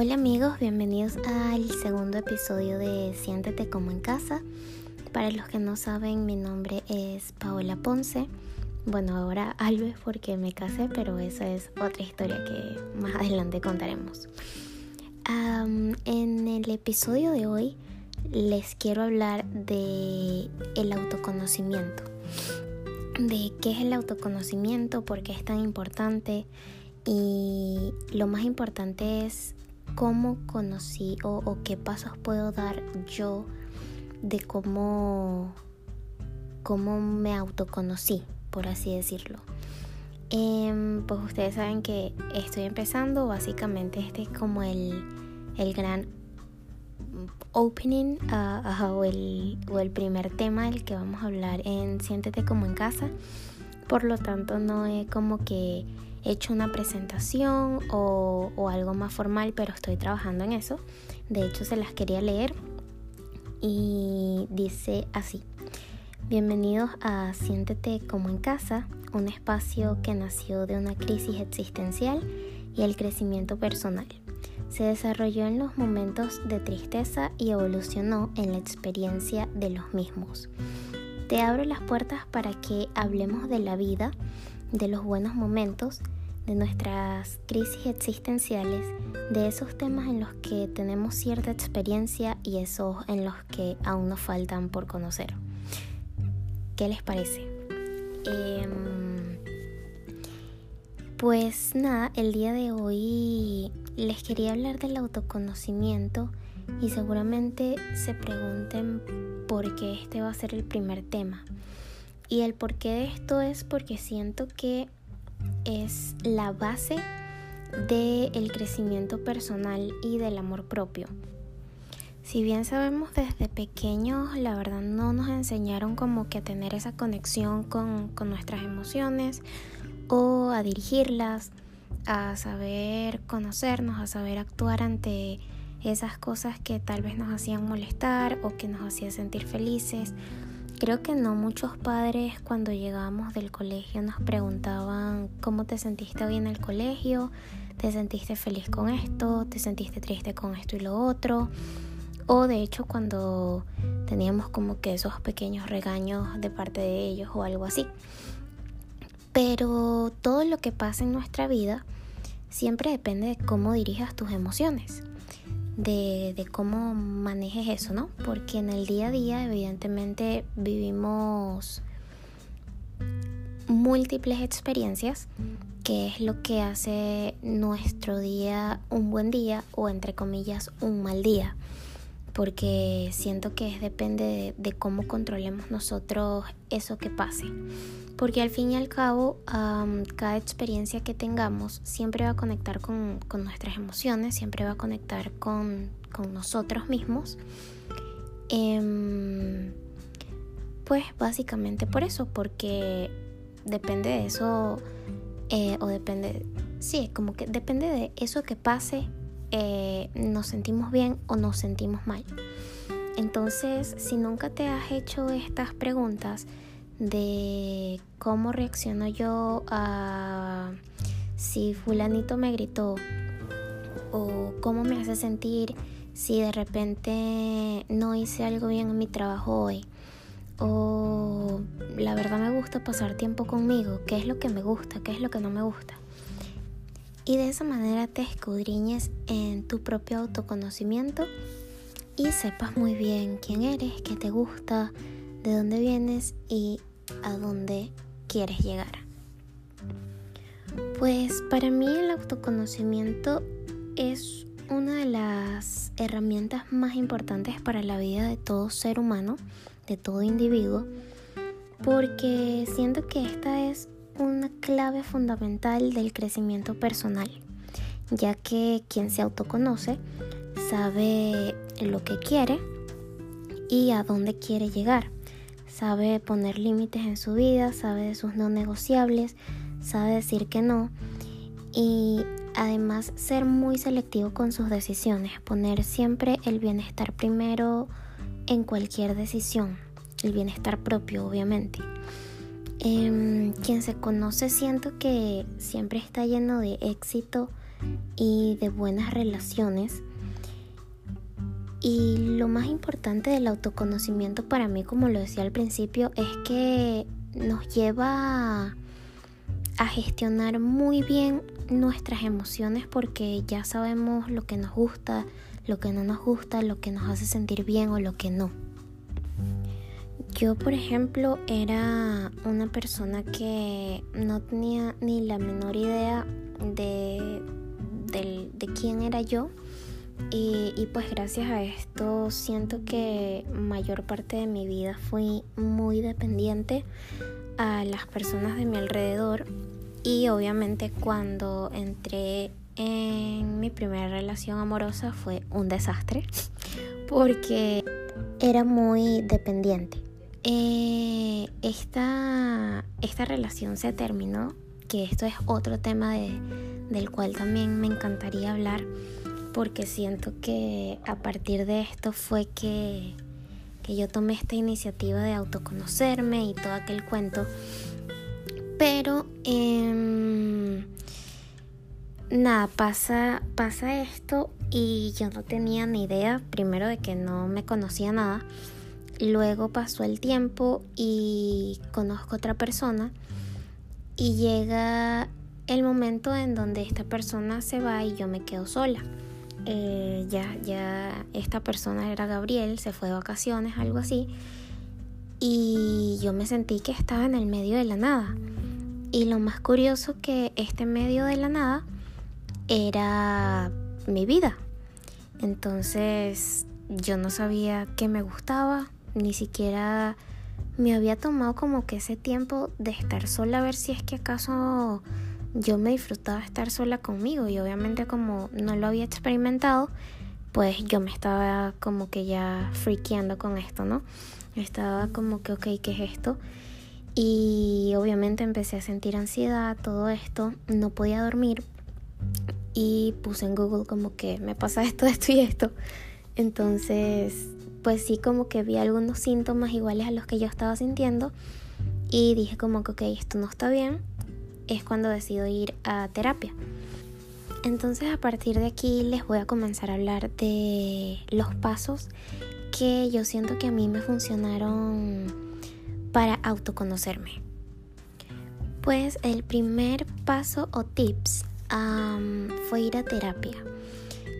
Hola amigos, bienvenidos al segundo episodio de Siéntete como en casa. Para los que no saben, mi nombre es Paola Ponce. Bueno, ahora Alves porque me casé, pero esa es otra historia que más adelante contaremos. en el episodio de hoy les quiero hablar de el autoconocimiento. De qué es el autoconocimiento, por qué es tan importante y lo más importante es cómo conocí o, qué pasos puedo dar yo de cómo, cómo me autoconocí, por así decirlo. Em, pues ustedes saben que estoy empezando, básicamente este es como el, el gran opening o, el, o el primer tema del que vamos a hablar en Siéntete como en casa. Por lo tanto, no es como que hecho una presentación o, algo más formal, pero estoy trabajando en eso. De hecho, se las quería leer y dice así. Bienvenidos a Siéntete como en casa, un espacio que nació de una crisis existencial y el crecimiento personal. Se desarrolló en los momentos de tristeza y evolucionó en la experiencia de los mismos. Te abro las puertas para que hablemos de la vida, de los buenos momentos, de nuestras crisis existenciales, de esos temas en los que tenemos cierta experiencia y esos en los que aún nos faltan por conocer. ¿Qué les parece? Em, pues nada, el día de hoy les quería hablar del autoconocimiento y seguramente se pregunten por qué este va a ser el primer tema. Y el porqué de esto es porque siento que es la base del crecimiento personal y del amor propio. Si bien sabemos desde pequeños, la verdad no nos enseñaron como que a tener esa conexión con, con nuestras emociones o a dirigirlas, a saber conocernos, a saber actuar ante esas cosas que tal vez nos hacían molestar o que nos hacían sentir felices Creo que no muchos padres cuando llegábamos del colegio nos preguntaban cómo te sentiste hoy en el colegio, te sentiste feliz con esto, te sentiste triste con esto y lo otro. O de hecho cuando teníamos como que esos pequeños regaños de parte de ellos o algo así. Pero todo lo que pasa en nuestra vida siempre depende de cómo dirijas tus emociones de, cómo manejes eso, ¿no? Porque en el día a día evidentemente vivimos múltiples experiencias, que es lo que hace nuestro día un buen día o entre comillas un mal día. Porque siento que depende de, de cómo controlemos nosotros eso que pase porque al fin y al cabo cada experiencia que tengamos siempre va a conectar con, nuestras emociones, siempre va a conectar con, nosotros mismos. Em, pues básicamente por eso, porque depende de eso, eh, o depende, sí, como que depende de eso que pase, eh, nos sentimos bien o nos sentimos mal. Entonces, si nunca te has hecho estas preguntas, de cómo reacciono yo a si fulanito me gritó o cómo me hace sentir si de repente no hice algo bien en mi trabajo hoy o la verdad me gusta pasar tiempo conmigo, qué es lo que me gusta, qué es lo que no me gusta. Y de esa manera te escudriñes en tu propio autoconocimiento y sepas muy bien quién eres, qué te gusta, de dónde vienes y a dónde quieres llegar. Pues para mí el autoconocimiento es una de las herramientas más importantes para la vida de todo ser humano, de todo individuo, porque siento que esta es una clave fundamental del crecimiento personal, ya que quien se autoconoce sabe lo que quiere y a dónde quiere llegar sabe poner límites en su vida, sabe de sus no negociables, sabe decir que no y además ser muy selectivo con sus decisiones, poner siempre el bienestar primero en cualquier decisión, el bienestar propio obviamente. Em, quien se conoce siento que siempre está lleno de éxito y de buenas relaciones. Y lo más importante del autoconocimiento para mí, como lo decía al principio, es que nos lleva a gestionar muy bien nuestras emociones porque ya sabemos lo que nos gusta, lo que no nos gusta, lo que nos hace sentir bien o lo que no. Yo, por ejemplo, era una persona que no tenía ni la menor idea de, de, quién era yo. Y, y, pues gracias a esto siento que mayor parte de mi vida fui muy dependiente a las personas de mi alrededor y obviamente cuando entré en mi primera relación amorosa fue un desastre porque era muy dependiente. Eh, esta, esta relación se terminó, que esto es otro tema de, del cual también me encantaría hablar porque siento que a partir de esto fue que que yo tomé esta iniciativa de autoconocerme y todo aquel cuento. Pero em, nada, pasa, pasa esto y yo no tenía ni idea, primero de que no me conocía nada. Luego pasó el tiempo y conozco otra persona y llega el momento en donde esta persona se va y yo me quedo sola. Eh, ya, ya esta persona era Gabriel, se fue de vacaciones, algo así, y yo me sentí que estaba en el medio de la nada. Y lo más curioso que este medio de la nada era mi vida. Entonces yo no sabía qué me gustaba, ni siquiera me había tomado como que ese tiempo de estar sola a ver si es que acaso yo me disfrutaba estar sola conmigo y obviamente como no lo había experimentado, pues yo me estaba como que ya friqueando con esto, ¿no? Estaba como que, ok, ¿qué es esto? Y obviamente empecé a sentir ansiedad, todo esto, no podía dormir y puse en Google como que me pasa esto, esto y esto. Entonces, pues sí, como que vi algunos síntomas iguales a los que yo estaba sintiendo y dije como que, ok, esto no está bien, es cuando decido ir a terapia. Entonces a partir de aquí les voy a comenzar a hablar de los pasos que yo siento que a mí me funcionaron para autoconocerme. Pues el primer paso o tips fue ir a terapia.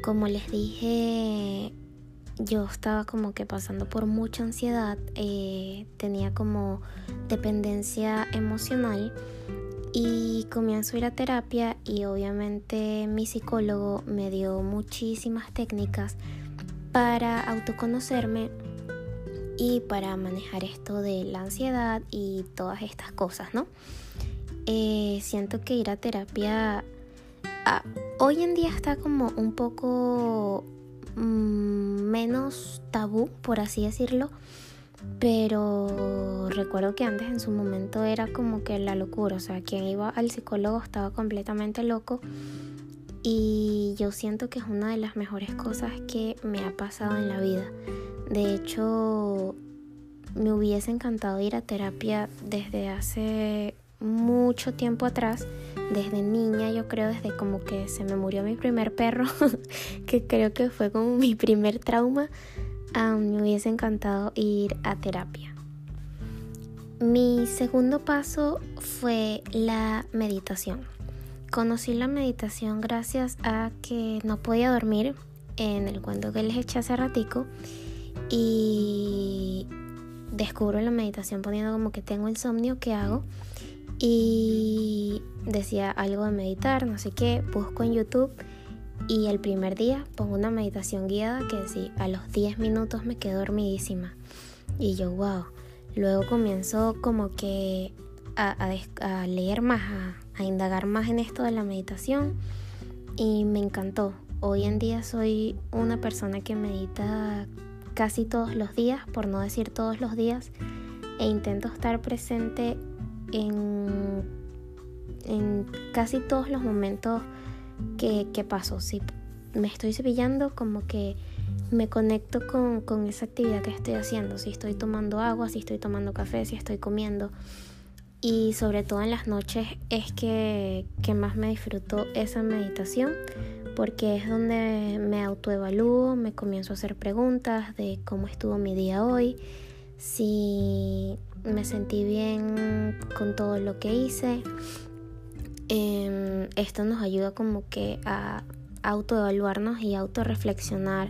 Como les dije, yo estaba como que pasando por mucha ansiedad, eh, tenía como dependencia emocional y comienzo a ir a terapia y obviamente mi psicólogo me dio muchísimas técnicas para autoconocerme y para manejar esto de la ansiedad y todas estas cosas, ¿no? Eh, siento que ir a terapia ah, hoy en día está como un poco mm, menos tabú, por así decirlo pero recuerdo que antes en su momento era como que la locura, o sea, quien iba al psicólogo estaba completamente loco y yo siento que es una de las mejores cosas que me ha pasado en la vida. De hecho, me hubiese encantado ir a terapia desde hace mucho tiempo atrás, desde niña, yo creo, desde como que se me murió mi primer perro, que creo que fue como mi primer trauma me hubiese encantado ir a terapia. Mi segundo paso fue la meditación. Conocí la meditación gracias a que no podía dormir en el cuento que les eché hace ratico y descubro la meditación poniendo como que tengo insomnio, ¿qué hago? Y decía algo de meditar, no sé qué, busco en YouTube y el primer día pongo una meditación guiada que sí, a los 10 minutos me quedo dormidísima. Y yo, wow. Luego comienzo como que a, leer más, a, indagar más en esto de la meditación. Y me encantó. Hoy en día soy una persona que medita casi todos los días, por no decir todos los días. E intento estar presente en, en casi todos los momentos qué, qué pasó. Si me estoy cepillando, como que me conecto con, con, esa actividad que estoy haciendo. Si estoy tomando agua, si estoy tomando café, si estoy comiendo. y sobre todo en las noches es que, que más me disfruto esa meditación porque es donde me autoevalúo, me comienzo a hacer preguntas de cómo estuvo mi día hoy, si me sentí bien con todo lo que hice. Em, esto nos ayuda como que a autoevaluarnos y autorreflexionar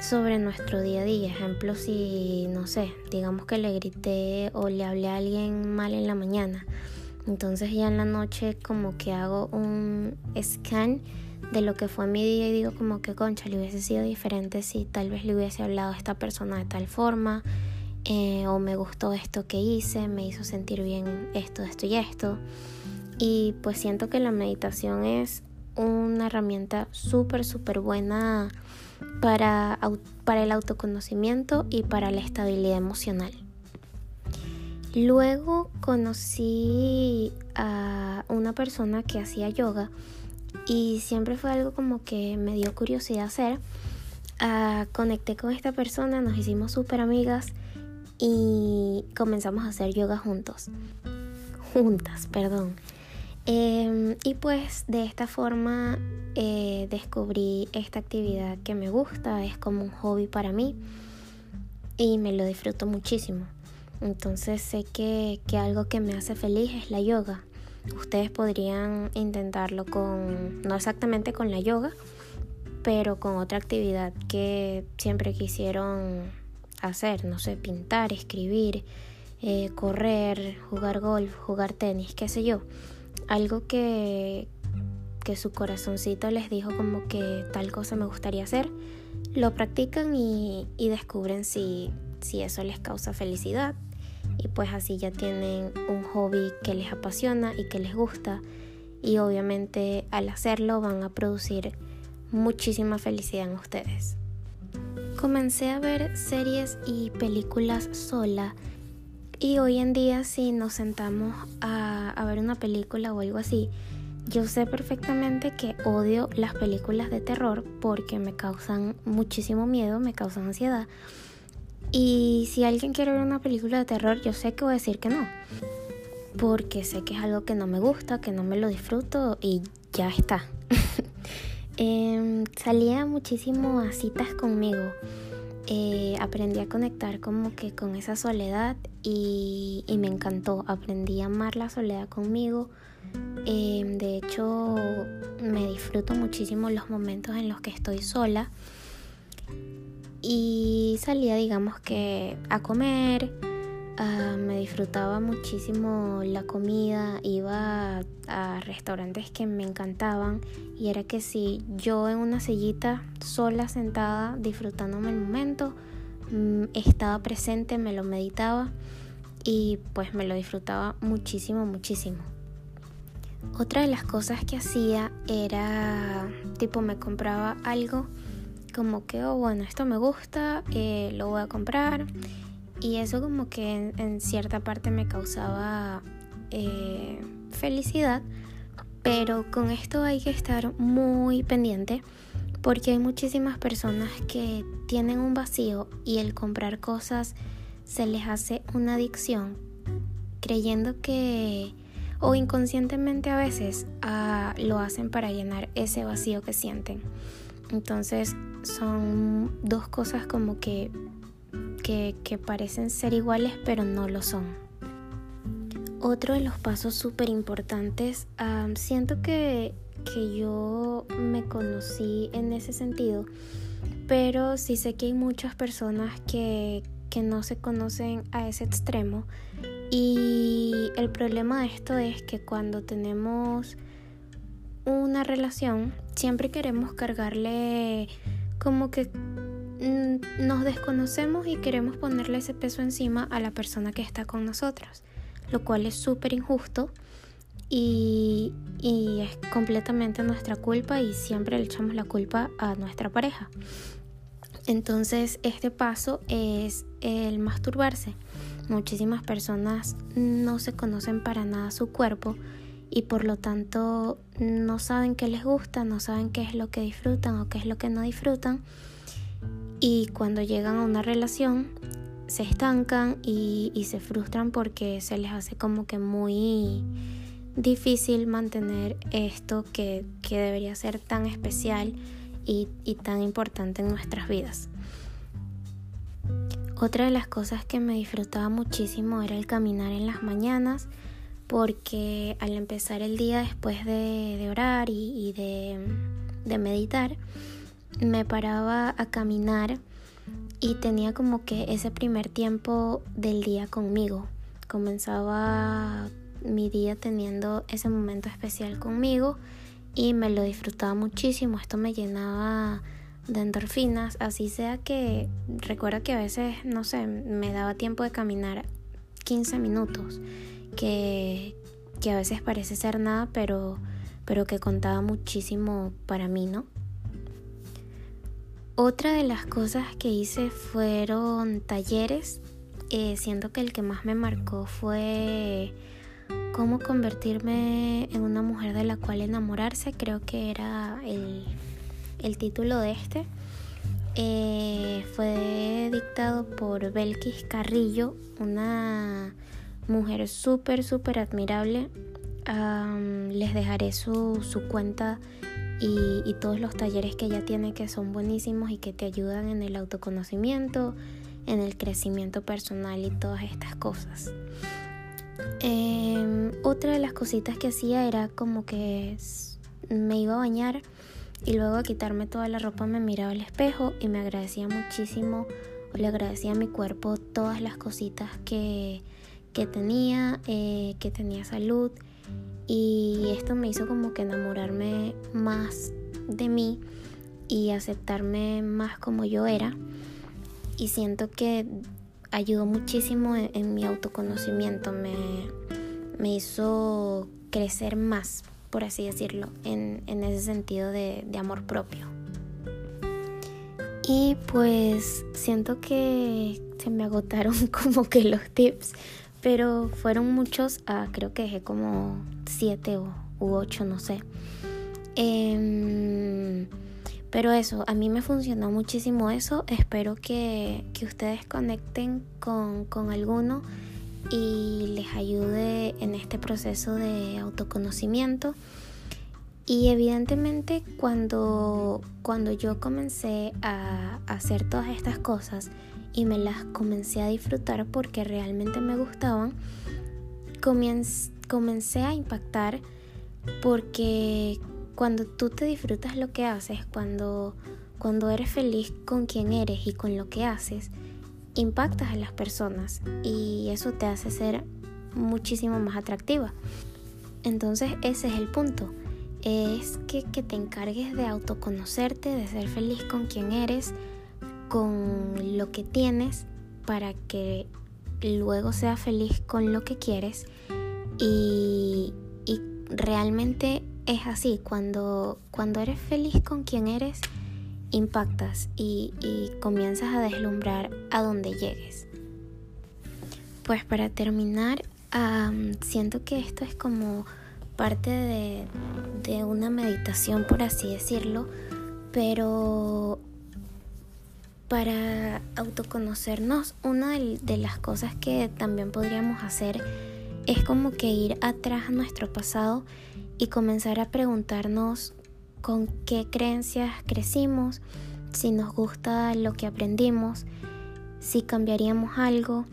sobre nuestro día a día. Ejemplo, si, no sé, digamos que le grité o le hablé a alguien mal en la mañana. Entonces ya en la noche como que hago un scan de lo que fue mi día y digo como que concha, le hubiese sido diferente si tal vez le hubiese hablado a esta persona de tal forma. Eh, o me gustó esto que hice, me hizo sentir bien esto, esto y esto. Y pues siento que la meditación es una herramienta súper, súper buena para, para el autoconocimiento y para la estabilidad emocional. Luego conocí a una persona que hacía yoga y siempre fue algo como que me dio curiosidad hacer. Uh, conecté con esta persona, nos hicimos súper amigas y comenzamos a hacer yoga juntos. Juntas, perdón. Em, y pues de esta forma eh, descubrí esta actividad que me gusta, es como un hobby para mí y me lo disfruto muchísimo. Entonces sé que, que algo que me hace feliz es la yoga. Ustedes podrían intentarlo con, no exactamente con la yoga, pero con otra actividad que siempre quisieron hacer, no sé, pintar, escribir, eh, correr, jugar golf, jugar tenis, qué sé yo algo que, que su corazoncito les dijo como que tal cosa me gustaría hacer, lo practican y, descubren si, si eso les causa felicidad. Y pues así ya tienen un hobby que les apasiona y que les gusta. Y obviamente al hacerlo van a producir muchísima felicidad en ustedes. Comencé a ver series y películas sola y hoy en día si nos sentamos a, ver una película o algo así, yo sé perfectamente que odio las películas de terror porque me causan muchísimo miedo, me causan ansiedad. Y si alguien quiere ver una película de terror, yo sé que voy a decir que no. Porque sé que es algo que no me gusta, que no me lo disfruto y ya está. eh, salía muchísimo a citas conmigo. Eh, aprendí a conectar como que con esa soledad y, me encantó. Aprendí a amar la soledad conmigo. Em, de hecho, me disfruto muchísimo los momentos en los que estoy sola. Y salía, digamos que, a comer, Ah, me disfrutaba muchísimo la comida, iba a, restaurantes que me encantaban y era que si yo en una sillita sola sentada disfrutándome el momento, mm, estaba presente, me lo meditaba y pues me lo disfrutaba muchísimo, muchísimo. Otra de las cosas que hacía era tipo me compraba algo como que, oh bueno, esto me gusta, eh, lo voy a comprar y eso como que en, cierta parte me causaba eh, felicidad, pero con esto hay que estar muy pendiente porque hay muchísimas personas que tienen un vacío y el comprar cosas se les hace una adicción, creyendo que o inconscientemente a veces ah, lo hacen para llenar ese vacío que sienten. Entonces son dos cosas como que que, parecen ser iguales pero no lo son. Otro de los pasos súper importantes, siento que, que yo me conocí en ese sentido, pero sí sé que hay muchas personas que, que no se conocen a ese extremo y el problema de esto es que cuando tenemos una relación siempre queremos cargarle como que nos desconocemos y queremos ponerle ese peso encima a la persona que está con nosotros, lo cual es súper injusto y, y, es completamente nuestra culpa y siempre le echamos la culpa a nuestra pareja. Entonces este paso es el masturbarse. Muchísimas personas no se conocen para nada su cuerpo y por lo tanto no saben qué les gusta, no saben qué es lo que disfrutan o qué es lo que no disfrutan y cuando llegan a una relación se estancan y, se frustran porque se les hace como que muy difícil mantener esto que, debería ser tan especial y, y tan importante en nuestras vidas. Otra de las cosas que me disfrutaba muchísimo era el caminar en las mañanas porque al empezar el día después de, orar y, de, meditar, me paraba a caminar y tenía como que ese primer tiempo del día conmigo. Comenzaba mi día teniendo ese momento especial conmigo y me lo disfrutaba muchísimo. Esto me llenaba de endorfinas, así sea que recuerdo que a veces, no sé, me daba tiempo de caminar 15 minutos que, a veces parece ser nada, pero, pero que contaba muchísimo para mí, ¿no? Otra de las cosas que hice fueron talleres. Eh, siento que el que más me marcó fue cómo convertirme en una mujer de la cual enamorarse. Creo que era el, título de este. Eh, fue dictado por Belkis Carrillo, una mujer súper, súper admirable. les dejaré su, cuenta y, todos los talleres que ella tiene que son buenísimos y que te ayudan en el autoconocimiento, en el crecimiento personal y todas estas cosas. Em, otra de las cositas que hacía era como que me iba a bañar y luego a quitarme toda la ropa me miraba al espejo y me agradecía muchísimo, le agradecía a mi cuerpo todas las cositas que, que tenía, eh, que tenía salud y esto me hizo como que enamorarme más de mí y aceptarme más como yo era y siento que ayudó muchísimo en, mi autoconocimiento, me, me, hizo crecer más, por así decirlo, en, en ese sentido de, de amor propio. Y pues siento que se me agotaron como que los tips pero fueron muchos, ah, creo que dejé como siete u, ocho, no sé. Em, pero eso, a mí me funcionó muchísimo eso. Espero que, ustedes conecten con, con, alguno y les ayude en este proceso de autoconocimiento. Y evidentemente cuando, cuando yo comencé a hacer todas estas cosas, y me las comencé a disfrutar porque realmente me gustaban, comencé a impactar porque cuando tú te disfrutas lo que haces, cuando, cuando eres feliz con quien eres y con lo que haces, impactas a las personas y eso te hace ser muchísimo más atractiva. Entonces ese es el punto, es que, que te encargues de autoconocerte, de ser feliz con quien eres, con lo que tienes para que luego seas feliz con lo que quieres y, realmente es así, cuando, cuando eres feliz con quien eres, impactas y, comienzas a deslumbrar a donde llegues. Pues para terminar, siento que esto es como parte de, de una meditación, por así decirlo, pero para autoconocernos, una de las cosas que también podríamos hacer es como que ir atrás a nuestro pasado y comenzar a preguntarnos con qué creencias crecimos, si nos gusta lo que aprendimos, si cambiaríamos algo,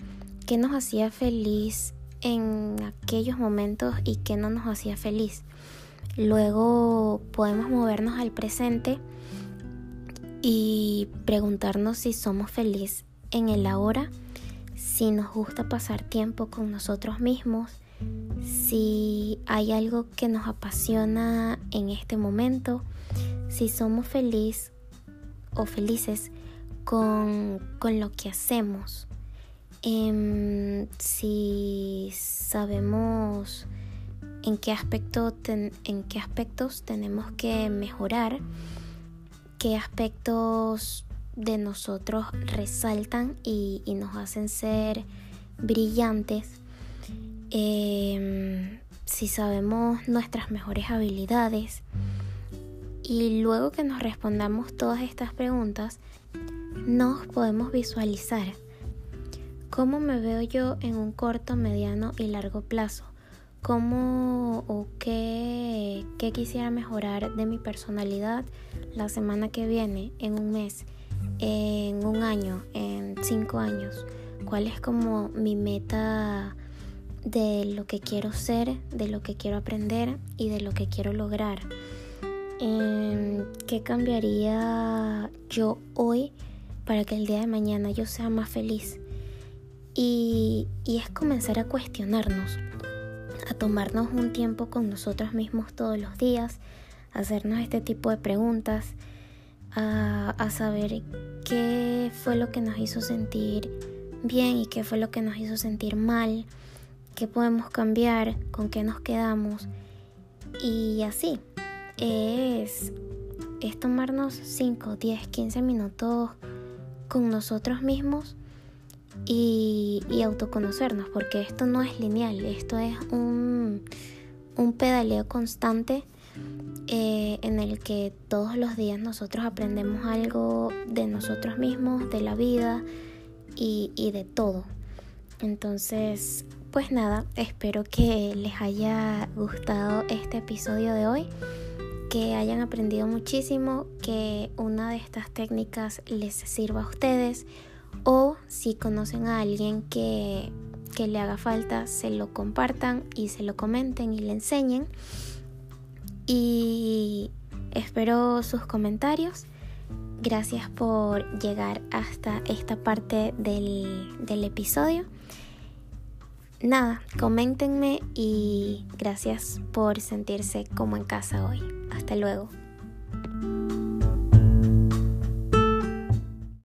qué nos hacía feliz en aquellos momentos y qué no nos hacía feliz. Luego podemos movernos al presente y preguntarnos si somos felices en el ahora, si nos gusta pasar tiempo con nosotros mismos, si hay algo que nos apasiona en este momento, si somos felices o felices con, lo que hacemos, em, si sabemos en qué, en qué aspectos tenemos que mejorar qué aspectos de nosotros resaltan y, nos hacen ser brillantes, em, si sabemos nuestras mejores habilidades. Y luego que nos respondamos todas estas preguntas, nos podemos visualizar. ¿Cómo me veo yo en un corto, mediano y largo plazo? ¿Cómo o qué, quisiera mejorar de mi personalidad la semana que viene, en un mes, en un año, en cinco años? ¿Cuál es como mi meta de lo que quiero ser, de lo que quiero aprender y de lo que quiero lograr? ¿Qué cambiaría yo hoy para que el día de mañana yo sea más feliz? Y, y es comenzar a cuestionarnos a tomarnos un tiempo con nosotros mismos todos los días, a hacernos este tipo de preguntas, a, a saber qué fue lo que nos hizo sentir bien y qué fue lo que nos hizo sentir mal, qué podemos cambiar, con qué nos quedamos. Y así, es, es tomarnos 5, 10, 15 minutos con nosotros mismos y, autoconocernos, porque esto no es lineal, esto es un, un pedaleo constante eh, en el que todos los días nosotros aprendemos algo de nosotros mismos, de la vida y, y de todo. Entonces, pues nada, espero que les haya gustado este episodio de hoy, que hayan aprendido muchísimo, que una de estas técnicas les sirva a ustedes o si conocen a alguien que, que le haga falta, se lo compartan y se lo comenten y le enseñen. Y espero sus comentarios. Gracias por llegar hasta esta parte del, del episodio. Nada, coméntenme y gracias por sentirse como en casa hoy. Hasta luego.